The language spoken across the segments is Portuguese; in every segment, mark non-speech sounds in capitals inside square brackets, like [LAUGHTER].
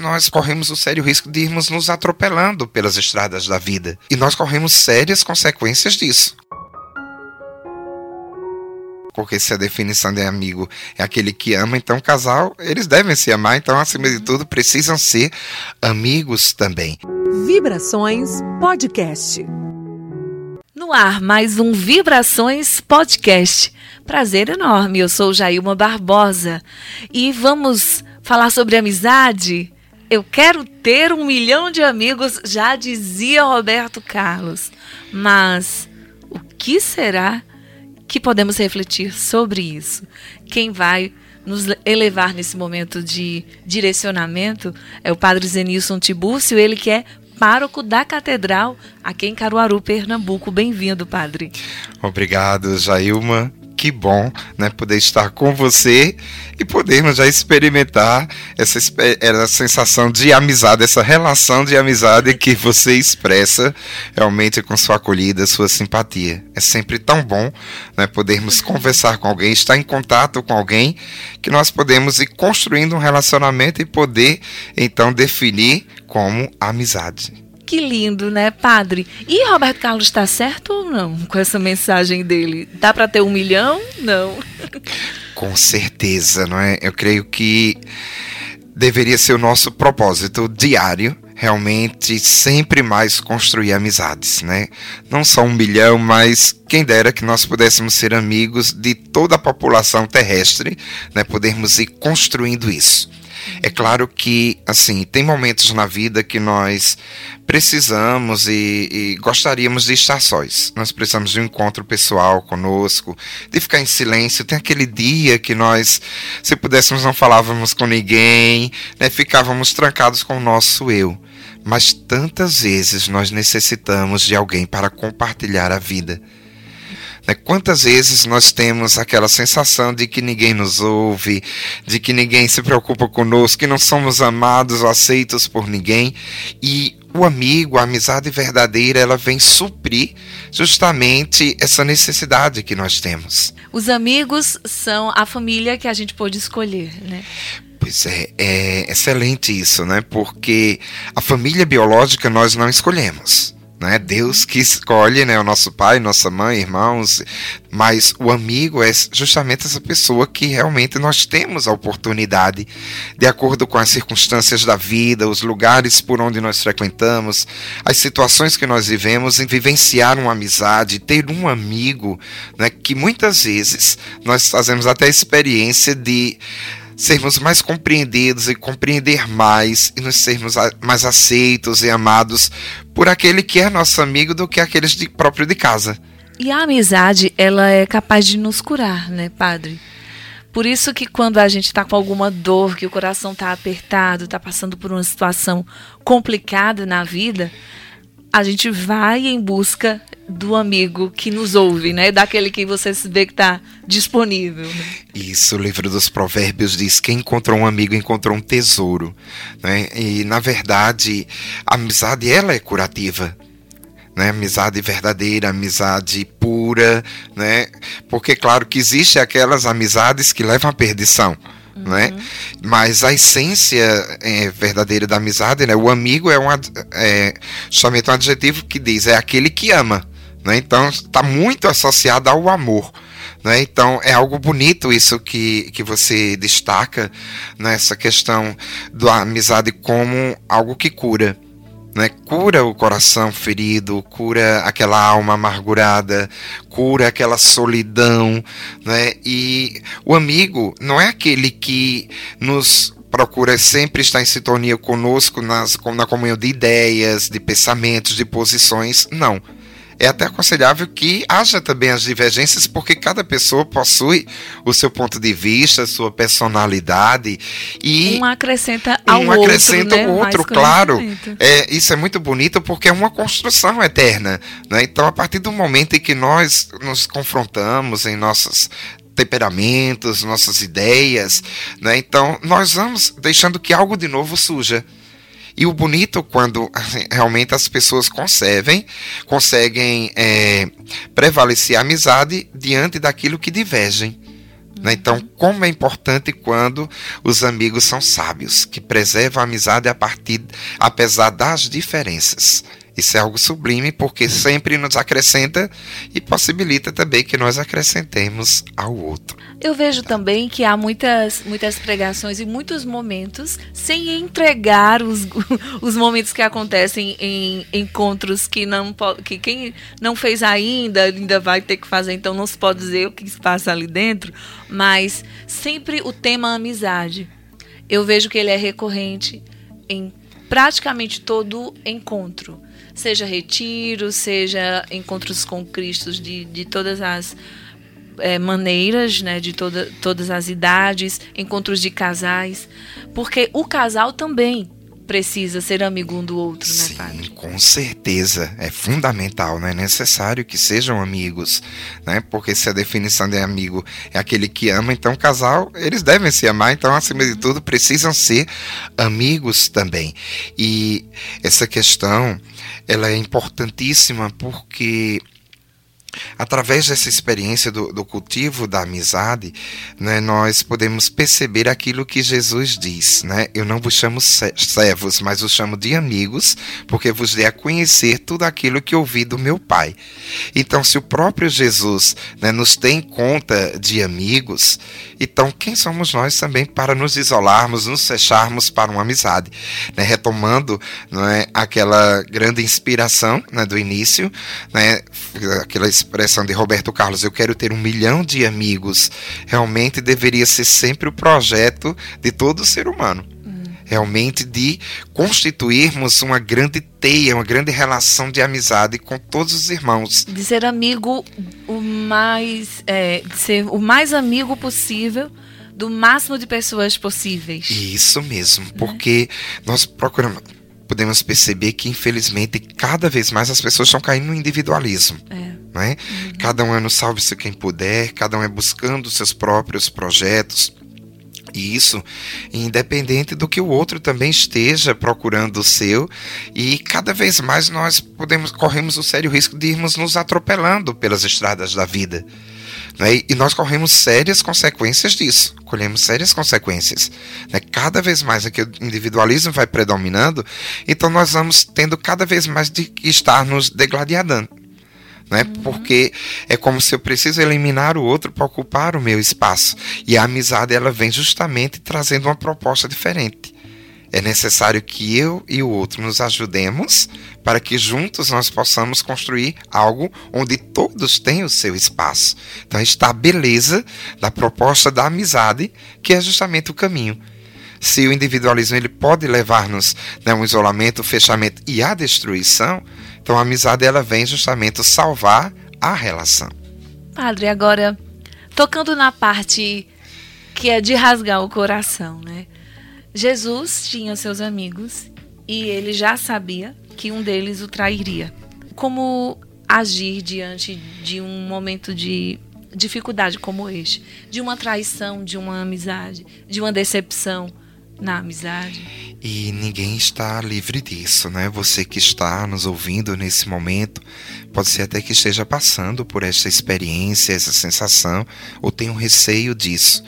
nós corremos o sério risco de irmos nos atropelando pelas estradas da vida. E nós corremos sérias consequências disso. Porque se a definição de amigo é aquele que ama, então casal, eles devem se amar, então acima de tudo precisam ser amigos também. Vibrações Podcast. No ar, mais um Vibrações Podcast. Prazer enorme, eu sou Jailma Barbosa e vamos falar sobre amizade. Eu quero ter um milhão de amigos, já dizia Roberto Carlos. Mas o que será que podemos refletir sobre isso? Quem vai nos elevar nesse momento de direcionamento é o Padre Zenilson Tibúrcio, ele que é pároco da Catedral aqui em Caruaru, Pernambuco. Bem-vindo, Padre. Obrigado, Jailma que bom né, poder estar com você e podermos já experimentar essa, essa sensação de amizade, essa relação de amizade que você expressa realmente com sua acolhida, sua simpatia. É sempre tão bom né, podermos conversar com alguém, estar em contato com alguém, que nós podemos ir construindo um relacionamento e poder então definir como amizade. Que lindo, né, padre? E Roberto Carlos está certo ou não com essa mensagem dele? Dá para ter um milhão? Não. [LAUGHS] Com certeza, não é? Eu creio que deveria ser o nosso propósito diário realmente sempre mais construir amizades, né? Não só um milhão, mas quem dera que nós pudéssemos ser amigos de toda a população terrestre, né? Podermos ir construindo isso. É claro que, assim, tem momentos na vida que nós precisamos e, e, gostaríamos de estar sós. Nós precisamos de um encontro pessoal conosco, de ficar em silêncio. Tem aquele dia que nós, se pudéssemos, não falávamos com ninguém, né? ficávamos trancados com o nosso eu. Mas tantas vezes nós necessitamos de alguém para compartilhar a vida? Quantas vezes nós temos aquela sensação de que ninguém nos ouve, de que ninguém se preocupa conosco, que não somos amados ou aceitos por ninguém, e o amigo, a amizade verdadeira, ela vem suprir justamente essa necessidade que nós temos. Os amigos são a família que a gente pode escolher, né? Pois é, é excelente isso, né? Porque a família biológica nós não escolhemos né? Deus que escolhe, né, o nosso pai, nossa mãe, irmãos, mas o amigo é justamente essa pessoa que realmente nós temos a oportunidade, de acordo com as circunstâncias da vida, os lugares por onde nós frequentamos, as situações que nós vivemos, em vivenciar uma amizade, ter um amigo, né, que muitas vezes nós fazemos até a experiência de sermos mais compreendidos e compreender mais e nos sermos mais aceitos e amados por aquele que é nosso amigo do que aqueles de, próprio de casa. E a amizade, ela é capaz de nos curar, né, padre? Por isso que quando a gente está com alguma dor, que o coração está apertado, está passando por uma situação complicada na vida, a gente vai em busca do amigo que nos ouve, né? Daquele que você vê que está disponível. Né? Isso, o livro dos Provérbios diz: quem encontrou um amigo encontrou um tesouro, né? E na verdade, a amizade ela é curativa. Né, amizade verdadeira, amizade pura, né? Porque claro que existe aquelas amizades que levam à perdição, né? Mas a essência é, verdadeira da amizade, né? O amigo é, um, é somente um adjetivo que diz é aquele que ama, né? Então está muito associado ao amor. Né? Então é algo bonito isso que, que você destaca nessa questão da amizade como algo que cura né? Cura o coração ferido, cura aquela alma amargurada, cura aquela solidão, né? E o amigo não é aquele que nos procura sempre estar em sintonia conosco nas, na comunhão de ideias, de pensamentos, de posições, não é até aconselhável que haja também as divergências, porque cada pessoa possui o seu ponto de vista, sua personalidade e um acrescenta ao um outro, acrescenta né? o outro, claro. É, isso é muito bonito porque é uma construção eterna, né? Então, a partir do momento em que nós nos confrontamos em nossas temperamentos, nossas ideias, né? Então, nós vamos deixando que algo de novo surja. E o bonito quando assim, realmente as pessoas conseguem, conseguem é, prevalecer a amizade diante daquilo que divergem. Né? Então, como é importante quando os amigos são sábios, que preservam a amizade a partir, apesar das diferenças. Isso é algo sublime porque sempre nos acrescenta e possibilita também que nós acrescentemos ao outro. Eu vejo também que há muitas, muitas pregações e muitos momentos sem entregar os, [LAUGHS] os momentos que acontecem em encontros que não que quem não fez ainda ainda vai ter que fazer, então não se pode dizer o que se passa ali dentro, mas sempre o tema amizade. Eu vejo que ele é recorrente em praticamente todo encontro, seja retiro, seja encontros com Cristo de, de todas as é, maneiras, né, de toda, todas as idades, encontros de casais, porque o casal também precisa ser amigo um do outro, né, Sim, padre? com certeza. É fundamental, né? É necessário que sejam amigos, né? Porque se a definição de amigo é aquele que ama, então casal, eles devem se amar, então acima de tudo precisam ser amigos também. E essa questão, ela é importantíssima porque Através dessa experiência do, do, cultivo da amizade, né, nós podemos perceber aquilo que Jesus diz. Né? Eu não vos chamo servos, mas os chamo de amigos, porque vos dei a conhecer tudo aquilo que ouvi do meu Pai. Então, se o próprio Jesus né, nos tem conta de amigos, então quem somos nós também para nos isolarmos, nos fecharmos para uma amizade? Né? Retomando né, aquela grande inspiração né, do início, né, aquela expressão de Roberto Carlos, eu quero ter um milhão de amigos, realmente deveria ser sempre o projeto de todo ser humano. Hum. Realmente de constituirmos uma grande teia, uma grande relação de amizade com todos os irmãos. De ser amigo o mais. É, de ser o mais amigo possível do máximo de pessoas possíveis. Isso mesmo, né? porque nós procuramos podemos perceber que, infelizmente, cada vez mais as pessoas estão caindo no individualismo. É. Né? Uhum. Cada um é no salve-se quem puder, cada um é buscando seus próprios projetos. E isso independente do que o outro também esteja procurando o seu, e cada vez mais nós podemos corremos o sério risco de irmos nos atropelando pelas estradas da vida. Né? E nós corremos sérias consequências disso, colhemos sérias consequências. Né? Cada vez mais é que o individualismo vai predominando, então nós vamos tendo cada vez mais de estar nos degladiando. Né? Uhum. Porque é como se eu preciso eliminar o outro para ocupar o meu espaço. E a amizade ela vem justamente trazendo uma proposta diferente. É necessário que eu e o outro nos ajudemos para que juntos nós possamos construir algo onde todos têm o seu espaço. Então está a beleza da proposta da amizade, que é justamente o caminho. Se o individualismo ele pode levar-nos a né, um isolamento, um fechamento e a destruição, então a amizade ela vem justamente salvar a relação. Padre, agora tocando na parte que é de rasgar o coração, né? Jesus tinha seus amigos e ele já sabia que um deles o trairia. Como agir diante de um momento de dificuldade como este, de uma traição, de uma amizade, de uma decepção na amizade? E ninguém está livre disso, né? Você que está nos ouvindo nesse momento, pode ser até que esteja passando por essa experiência, essa sensação, ou tem um receio disso.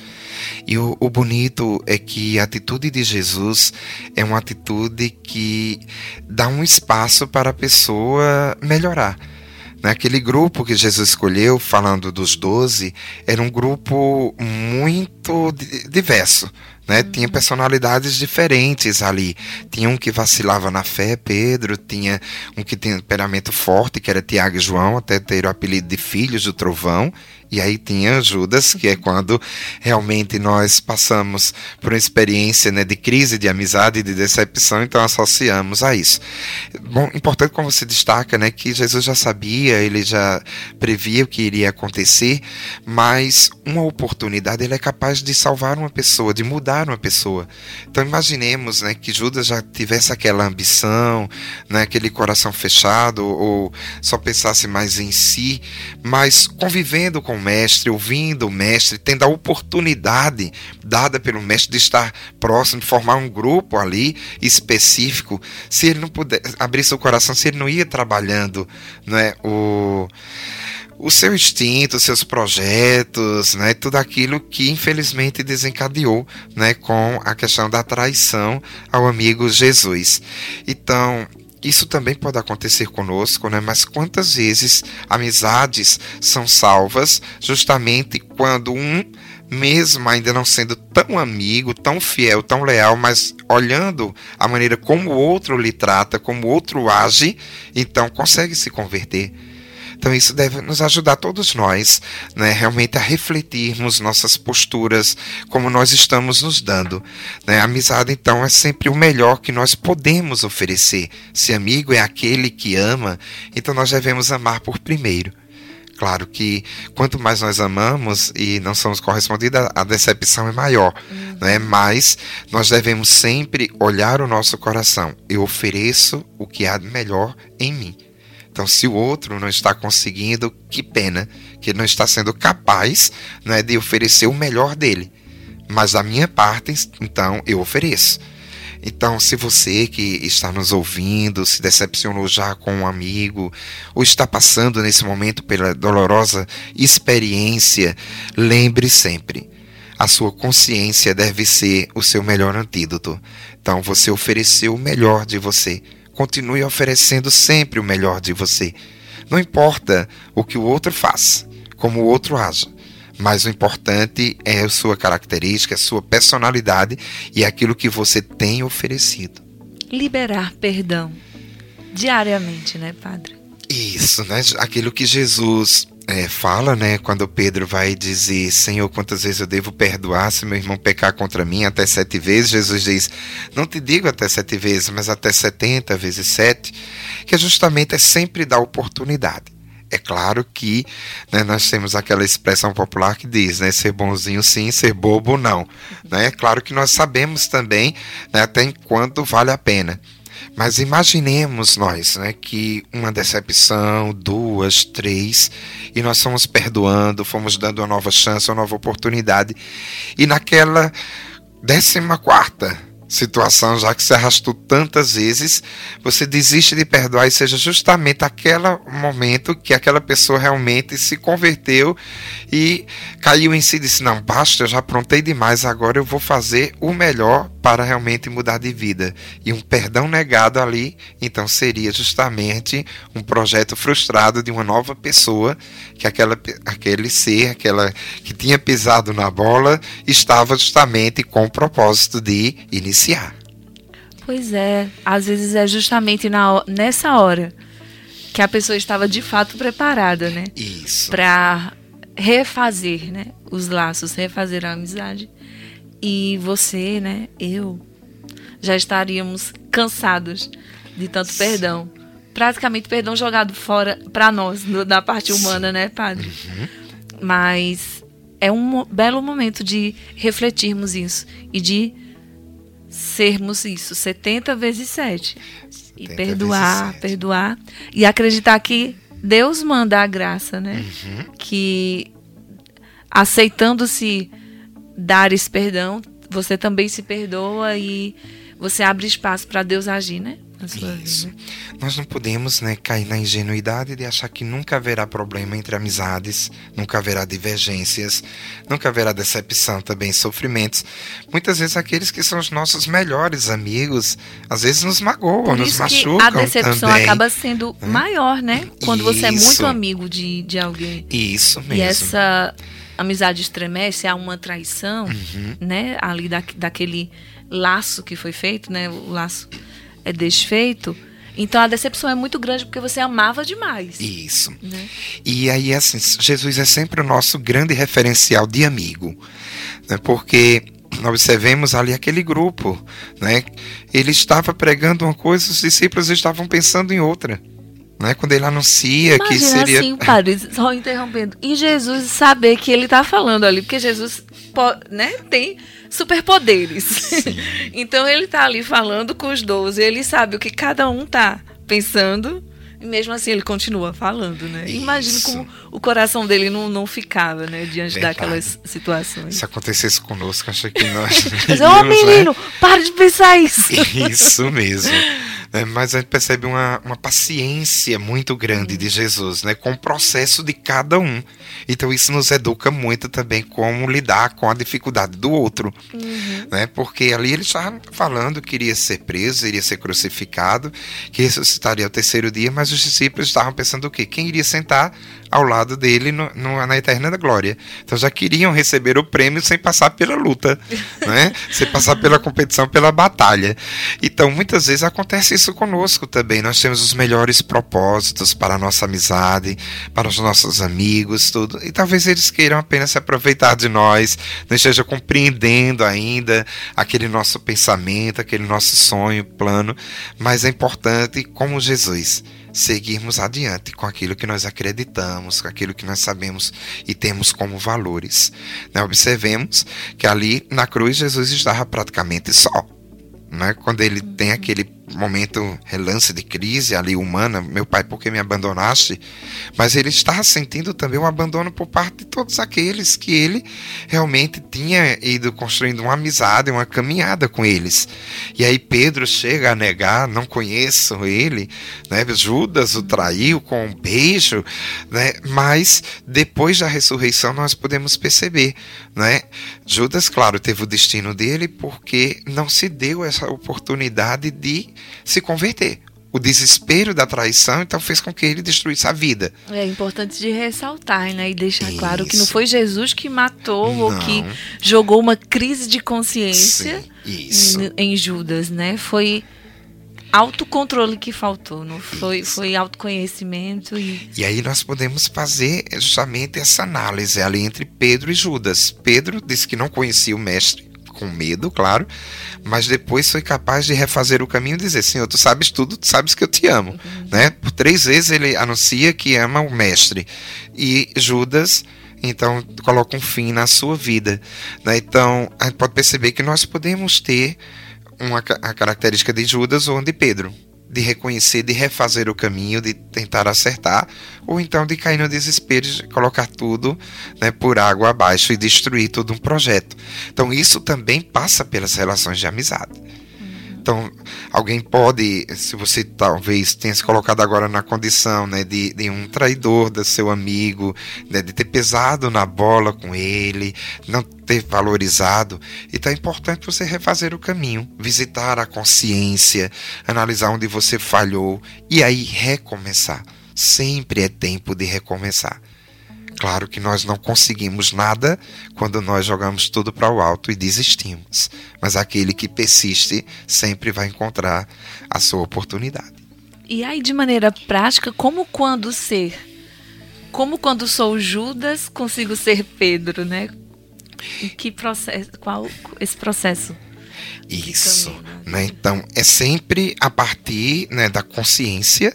E o, o, bonito é que a atitude de Jesus é uma atitude que dá um espaço para a pessoa melhorar. Naquele grupo que Jesus escolheu, falando dos doze, era um grupo muito diverso. Né? Tinha uhum. personalidades diferentes ali. Tinha um que vacilava na fé, Pedro, tinha um que tinha temperamento forte, que era Tiago e João, até ter o apelido de filhos do trovão, e aí tinha Judas, que é quando realmente nós passamos por uma experiência né, de crise, de amizade de decepção, então associamos a isso. Bom, importante como você destaca, né, que Jesus já sabia, ele já previa o que iria acontecer, mas uma oportunidade ele é capaz de salvar uma pessoa, de mudar uma pessoa. Então imaginemos, né, que Judas já tivesse aquela ambição, né, aquele coração fechado ou só pensasse mais em si, mas convivendo com mestre, ouvindo o mestre, tendo a oportunidade dada pelo mestre de estar próximo, de formar um grupo ali específico, se ele não puder abrir seu coração, se ele não ia trabalhando, não é, o o seu instinto, os seus projetos, né, tudo aquilo que infelizmente desencadeou, né, com a questão da traição ao amigo Jesus. Então, isso também pode acontecer conosco, né? Mas quantas vezes amizades são salvas justamente quando um mesmo ainda não sendo tão amigo, tão fiel, tão leal, mas olhando a maneira como o outro lhe trata, como o outro age, então consegue se converter. Então isso deve nos ajudar todos nós, né, realmente a refletirmos nossas posturas, como nós estamos nos dando. Né? A amizade então é sempre o melhor que nós podemos oferecer. Se amigo é aquele que ama, então nós devemos amar por primeiro. Claro que quanto mais nós amamos e não somos correspondidos, a decepção é maior, uhum. né? Mas nós devemos sempre olhar o nosso coração. Eu ofereço o que há de melhor em mim. Então, se o outro não está conseguindo, que pena que ele não está sendo capaz né, de oferecer o melhor dele. Mas da minha parte, então, eu ofereço. Então, se você que está nos ouvindo se decepcionou já com um amigo, ou está passando nesse momento pela dolorosa experiência, lembre sempre: a sua consciência deve ser o seu melhor antídoto. Então, você ofereceu o melhor de você Continue oferecendo sempre o melhor de você. Não importa o que o outro faz, como o outro age, mas o importante é a sua característica, a sua personalidade e aquilo que você tem oferecido. Liberar perdão diariamente, né, Padre? Isso, né? Aquilo que Jesus é, fala, né, quando Pedro vai dizer, Senhor, quantas vezes eu devo perdoar se meu irmão pecar contra mim até sete vezes? Jesus diz, não te digo até sete vezes, mas até setenta vezes sete, que justamente é sempre dar oportunidade. É claro que né, nós temos aquela expressão popular que diz, né, ser bonzinho sim, ser bobo não. Né? É claro que nós sabemos também né, até enquanto vale a pena. Mas imaginemos nós, né, que uma decepção, duas, três, e nós fomos perdoando, fomos dando uma nova chance, uma nova oportunidade, e naquela décima quarta situação, já que se arrastou tantas vezes, você desiste de perdoar e seja justamente aquele momento que aquela pessoa realmente se converteu e caiu em si e disse: Não, basta, eu já aprontei demais, agora eu vou fazer o melhor para realmente mudar de vida. E um perdão negado ali, então seria justamente um projeto frustrado de uma nova pessoa, que aquela, aquele ser, aquela que tinha pisado na bola, estava justamente com o propósito de iniciar. Pois é, às vezes é justamente na, nessa hora que a pessoa estava de fato preparada, né? Isso. Para refazer, né, os laços, refazer a amizade e você, né, eu, já estaríamos cansados de tanto perdão. Praticamente perdão jogado fora para nós, da parte humana, né, padre? Uhum. Mas é um belo momento de refletirmos isso e de sermos isso, 70 vezes 7. E perdoar, perdoar. E acreditar que Deus manda a graça, né? Uhum. Que aceitando-se dar esse perdão, você também se perdoa e você abre espaço para Deus agir, né? Isso. Vida. Nós não podemos né, cair na ingenuidade de achar que nunca haverá problema entre amizades, nunca haverá divergências, nunca haverá decepção, também sofrimentos. Muitas vezes aqueles que são os nossos melhores amigos, às vezes nos magoam, Por nos machucam. a decepção também. acaba sendo hum? maior, né? Quando Isso. você é muito amigo de, de alguém. Isso mesmo. E essa amizade estremece, há uma traição, uhum. né? Ali da, daquele laço que foi feito, né? O laço é desfeito. Então a decepção é muito grande porque você amava demais. Isso. Né? E aí, assim, Jesus é sempre o nosso grande referencial de amigo. Né? Porque observemos ali aquele grupo, né? Ele estava pregando uma coisa, os discípulos estavam pensando em outra né? Quando ele anuncia Imagina que seria. assim, padre, só interrompendo. E Jesus saber que ele está falando ali, porque Jesus né, tem superpoderes. [LAUGHS] então ele está ali falando com os doze, ele sabe o que cada um está pensando. E mesmo assim ele continua falando, né? Imagina como o coração dele não, não ficava, né? Diante Verdade. daquelas situações. Se acontecesse conosco, acho que nós. [LAUGHS] Mas, ô oh, menino, né? para de pensar isso. [LAUGHS] Isso mesmo. Né? mas a gente percebe uma, uma paciência muito grande de Jesus, né? Com o processo de cada um. Então isso nos educa muito também como lidar com a dificuldade do outro, uhum. né? Porque ali ele estava falando que iria ser preso, iria ser crucificado, que ressuscitaria ao terceiro dia, mas os discípulos estavam pensando o quê? Quem iria sentar ao lado dele no, no, na eterna glória. Então já queriam receber o prêmio sem passar pela luta, [LAUGHS] né? sem passar pela competição, pela batalha. Então muitas vezes acontece isso conosco também. Nós temos os melhores propósitos para a nossa amizade, para os nossos amigos, tudo. E talvez eles queiram apenas se aproveitar de nós, não estejam compreendendo ainda aquele nosso pensamento, aquele nosso sonho, plano. Mas é importante, como Jesus seguirmos adiante com aquilo que nós acreditamos, com aquilo que nós sabemos e temos como valores. Né? Observemos que ali na cruz Jesus estava praticamente só. Né? Quando ele tem aquele momento, relance de crise ali humana, meu pai, por que me abandonaste? Mas ele estava sentindo também um abandono por parte de todos aqueles que ele realmente tinha ido construindo uma amizade, uma caminhada com eles. E aí Pedro chega a negar, não conheço ele, né? Judas o traiu com um beijo, né? Mas depois da ressurreição nós podemos perceber, né? Judas, claro, teve o destino dele porque não se deu essa oportunidade de se converter. O desespero da traição então fez com que ele destruísse a vida. É importante de ressaltar, né? E deixar Isso. claro que não foi Jesus que matou não. ou que jogou uma crise de consciência em Judas, né? Foi autocontrole que faltou, não foi, foi autoconhecimento e... e aí nós podemos fazer justamente essa análise ali entre Pedro e Judas. Pedro disse que não conhecia o mestre, com medo, claro, mas depois foi capaz de refazer o caminho e dizer: Senhor, tu sabes tudo, tu sabes que eu te amo. Uhum. Né? Por três vezes ele anuncia que ama o Mestre. E Judas então coloca um fim na sua vida. Né? Então a gente pode perceber que nós podemos ter uma a característica de Judas ou de Pedro de reconhecer, de refazer o caminho, de tentar acertar, ou então de cair no desespero de colocar tudo né, por água abaixo e destruir todo um projeto. Então isso também passa pelas relações de amizade. Então, alguém pode, se você talvez tenha se colocado agora na condição né, de, de um traidor do seu amigo, né, de ter pesado na bola com ele, não ter valorizado, então é importante você refazer o caminho, visitar a consciência, analisar onde você falhou e aí recomeçar. Sempre é tempo de recomeçar. Claro que nós não conseguimos nada quando nós jogamos tudo para o alto e desistimos, mas aquele que persiste sempre vai encontrar a sua oportunidade. E aí, de maneira prática, como quando ser? Como quando sou Judas, consigo ser Pedro, né? Em que processo? Qual esse processo? Isso, né? Então é sempre a partir né, da consciência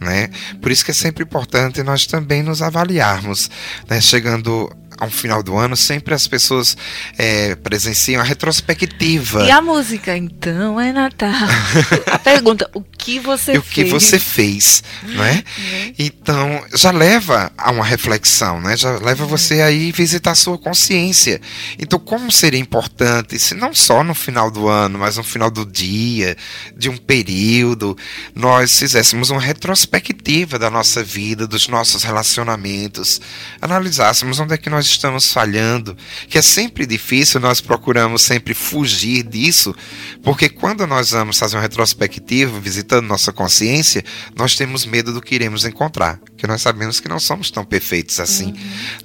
né? Por isso que é sempre importante nós também nos avaliarmos, né? Chegando ao final do ano, sempre as pessoas é, presenciam a retrospectiva. E a música, então, é Natal. [LAUGHS] a pergunta, o que você e o que você fez, né? Uhum. Então, já leva a uma reflexão, né? Já leva uhum. você aí visitar a sua consciência. Então, como seria importante, se não só no final do ano, mas no final do dia, de um período, nós fizéssemos uma retrospectiva da nossa vida, dos nossos relacionamentos, analisássemos onde é que nós estamos falhando, que é sempre difícil, nós procuramos sempre fugir disso, porque quando nós vamos fazer uma retrospectiva, visitando nossa consciência, nós temos medo do que iremos encontrar, porque nós sabemos que não somos tão perfeitos assim, uhum.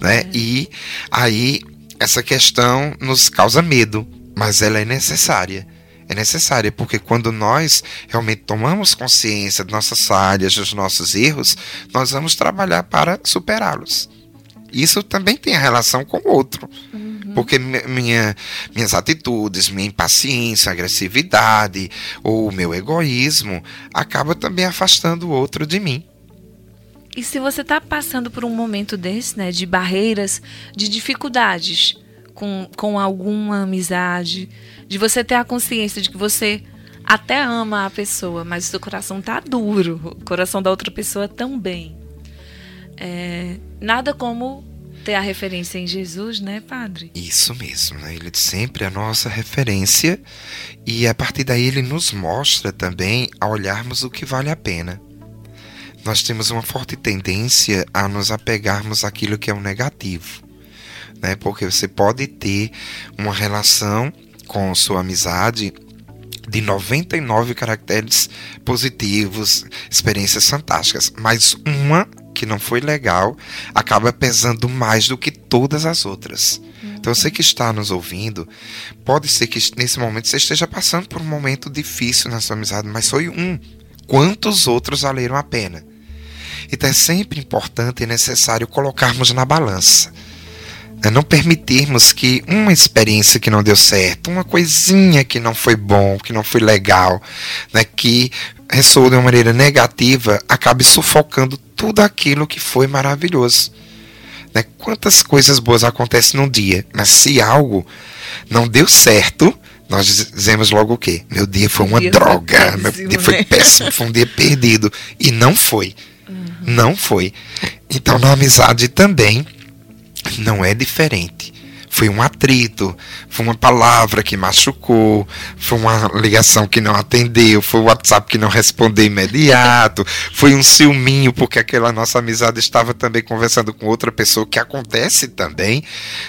né? É. E aí essa questão nos causa medo, mas ela é necessária é necessária, porque quando nós realmente tomamos consciência de nossas falhas, dos nossos erros, nós vamos trabalhar para superá-los isso também tem a relação com o outro. Uhum. Porque minha, minhas atitudes, minha impaciência, agressividade ou o meu egoísmo acaba também afastando o outro de mim. E se você está passando por um momento desse, né, de barreiras, de dificuldades com, com alguma amizade, de você ter a consciência de que você até ama a pessoa, mas o seu coração tá duro, o coração da outra pessoa também. É, nada como ter a referência em Jesus, né, padre? Isso mesmo, né? Ele sempre é a nossa referência e a partir daí ele nos mostra também a olharmos o que vale a pena. Nós temos uma forte tendência a nos apegarmos àquilo que é o negativo, né? Porque você pode ter uma relação com sua amizade de 99 caracteres positivos, experiências fantásticas, mas uma que não foi legal acaba pesando mais do que todas as outras. Então você que está nos ouvindo, pode ser que nesse momento você esteja passando por um momento difícil na sua amizade, mas foi um. Quantos outros valeram a pena? Então é sempre importante e necessário colocarmos na balança é não permitirmos que uma experiência que não deu certo, uma coisinha que não foi bom, que não foi legal, né, que ressoou de uma maneira negativa, acabe sufocando tudo aquilo que foi maravilhoso. Né? Quantas coisas boas acontecem num dia, mas se algo não deu certo, nós dizemos logo o quê? Meu dia foi uma droga, péssimo, meu dia foi né? péssimo, foi um dia perdido. E não foi. Uhum. Não foi. Então, na amizade também não é diferente. Foi um atrito, foi uma palavra que machucou, foi uma ligação que não atendeu, foi o WhatsApp que não respondeu imediato, [LAUGHS] foi um ciúminho porque aquela nossa amizade estava também conversando com outra pessoa, que acontece também,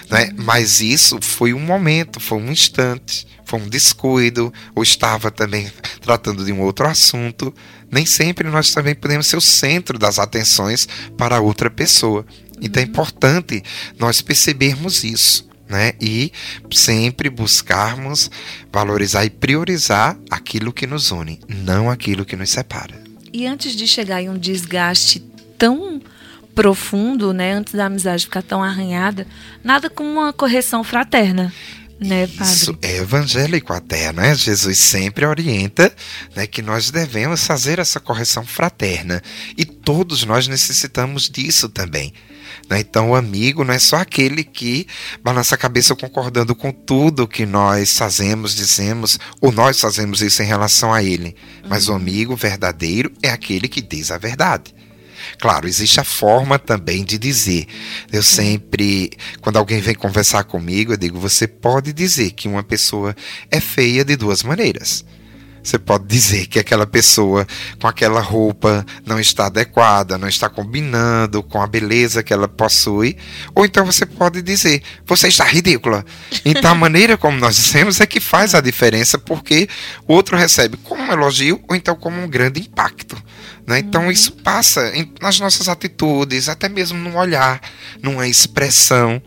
né? mas isso foi um momento, foi um instante, foi um descuido, ou estava também tratando de um outro assunto. Nem sempre nós também podemos ser o centro das atenções para outra pessoa. Então é importante nós percebermos isso. Né? E sempre buscarmos valorizar e priorizar aquilo que nos une, não aquilo que nos separa. E antes de chegar em um desgaste tão profundo, né, antes da amizade ficar tão arranhada, nada como uma correção fraterna. Né, padre? Isso é evangélico até, né? Jesus sempre orienta né, que nós devemos fazer essa correção fraterna. E todos nós necessitamos disso também. Né? Então, o amigo não é só aquele que balança a cabeça concordando com tudo que nós fazemos, dizemos, ou nós fazemos isso em relação a ele. Mas o uhum. amigo verdadeiro é aquele que diz a verdade. Claro, existe a forma também de dizer. Eu sempre, quando alguém vem conversar comigo, eu digo: você pode dizer que uma pessoa é feia de duas maneiras. Você pode dizer que aquela pessoa com aquela roupa não está adequada, não está combinando com a beleza que ela possui, ou então você pode dizer, você está ridícula. Então a [LAUGHS] maneira como nós dizemos é que faz a diferença, porque o outro recebe como um elogio ou então como um grande impacto. Né? Então uhum. isso passa nas nossas atitudes, até mesmo no olhar, numa expressão.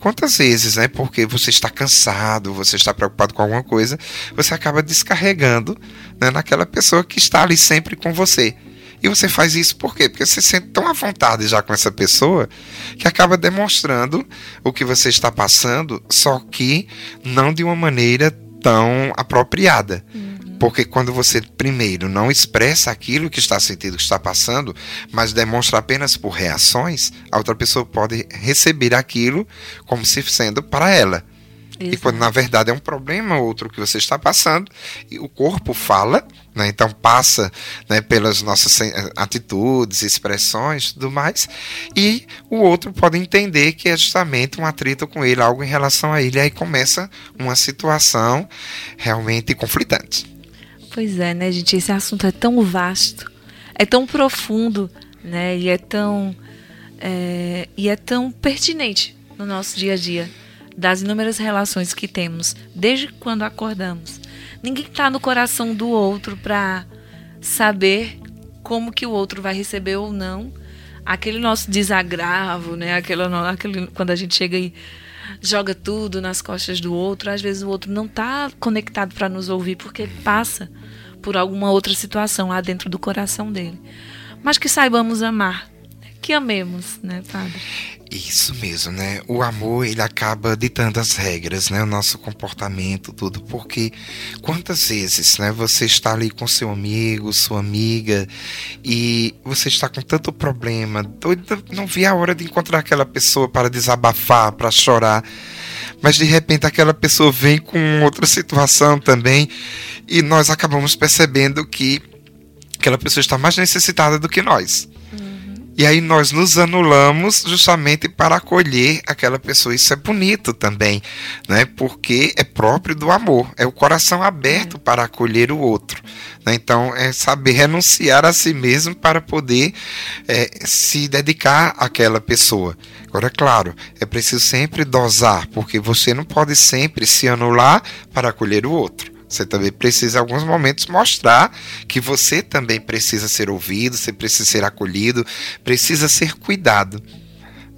Quantas vezes, né? Porque você está cansado, você está preocupado com alguma coisa, você acaba descarregando né, naquela pessoa que está ali sempre com você. E você faz isso por quê? Porque você se sente tão à vontade já com essa pessoa que acaba demonstrando o que você está passando, só que não de uma maneira tão apropriada. Uhum. Porque quando você, primeiro, não expressa aquilo que está sentindo, que está passando, mas demonstra apenas por reações, a outra pessoa pode receber aquilo como se sendo para ela. Exato. E quando na verdade é um problema outro que você está passando, e o corpo fala, né, então passa né, pelas nossas atitudes, expressões tudo mais, e o outro pode entender que é justamente um atrito com ele, algo em relação a ele, e aí começa uma situação realmente conflitante. Pois é, né, gente? Esse assunto é tão vasto, é tão profundo, né? E é tão é, e é tão pertinente no nosso dia a dia, das inúmeras relações que temos desde quando acordamos. Ninguém está no coração do outro para saber como que o outro vai receber ou não aquele nosso desagravo, né? Aquele, aquele quando a gente chega e joga tudo nas costas do outro. Às vezes o outro não está conectado para nos ouvir porque passa por alguma outra situação lá dentro do coração dele. Mas que saibamos amar, que amemos, né, Padre? Isso mesmo, né? O amor, ele acaba ditando as regras, né? O nosso comportamento, tudo. Porque quantas vezes, né? Você está ali com seu amigo, sua amiga, e você está com tanto problema, não vê a hora de encontrar aquela pessoa para desabafar, para chorar. Mas de repente aquela pessoa vem com outra situação também, e nós acabamos percebendo que aquela pessoa está mais necessitada do que nós. E aí nós nos anulamos justamente para acolher aquela pessoa. Isso é bonito também, né? Porque é próprio do amor, é o coração aberto é. para acolher o outro. Né? Então é saber renunciar a si mesmo para poder é, se dedicar àquela pessoa. Agora, é claro, é preciso sempre dosar, porque você não pode sempre se anular para acolher o outro. Você também precisa, em alguns momentos, mostrar que você também precisa ser ouvido, você precisa ser acolhido, precisa ser cuidado.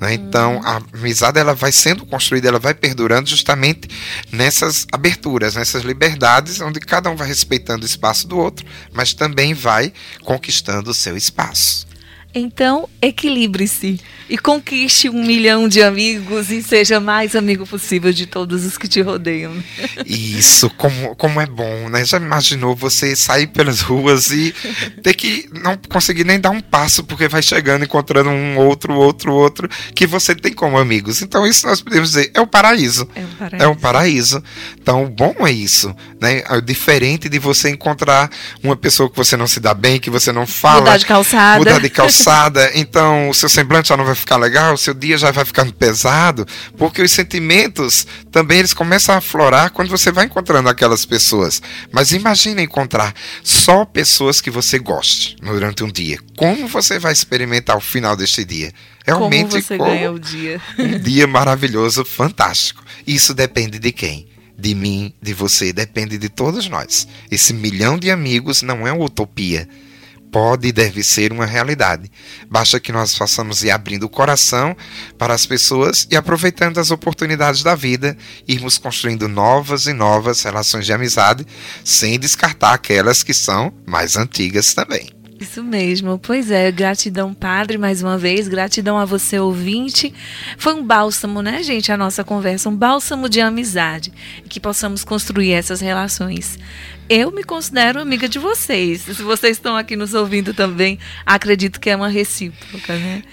Né? Então, uhum. a amizade ela vai sendo construída, ela vai perdurando justamente nessas aberturas, nessas liberdades, onde cada um vai respeitando o espaço do outro, mas também vai conquistando o seu espaço. Então, equilibre-se e conquiste um milhão de amigos e seja mais amigo possível de todos os que te rodeiam. [LAUGHS] Isso, como, como é bom, né? Já imaginou você sair pelas ruas e ter que não conseguir nem dar um passo porque vai chegando, encontrando um outro, outro, outro que você tem como amigos. Então, isso nós podemos dizer, é o paraíso. É um paraíso. É um paraíso. Então, o bom é isso, né? É diferente de você encontrar uma pessoa que você não se dá bem, que você não fala. Mudar de calçada. Mudar de calçada. [LAUGHS] então, o seu semblante já não vai ficar legal, o seu dia já vai ficando pesado, porque os sentimentos também eles começam a aflorar quando você vai encontrando aquelas pessoas. Mas imagine encontrar só pessoas que você goste durante um dia. Como você vai experimentar o final deste dia? Realmente como você como ganha o dia. um [LAUGHS] dia maravilhoso, fantástico. Isso depende de quem? De mim, de você, depende de todos nós. Esse milhão de amigos não é uma utopia pode e deve ser uma realidade. Basta que nós façamos ir abrindo o coração para as pessoas e aproveitando as oportunidades da vida, irmos construindo novas e novas relações de amizade, sem descartar aquelas que são mais antigas também. Isso mesmo, pois é, gratidão, Padre, mais uma vez, gratidão a você, ouvinte. Foi um bálsamo, né, gente, a nossa conversa, um bálsamo de amizade, que possamos construir essas relações. Eu me considero amiga de vocês. Se vocês estão aqui nos ouvindo também, acredito que é uma recíproca, né?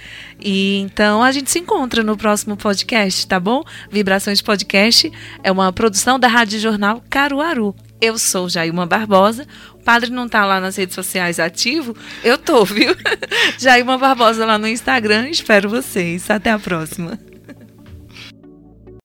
E então a gente se encontra no próximo podcast, tá bom? Vibrações Podcast é uma produção da Rádio Jornal Caruaru. Eu sou Jailma Barbosa. O padre não está lá nas redes sociais ativo? Eu tô, viu? [LAUGHS] Jailma Barbosa lá no Instagram. Espero vocês. Até a próxima.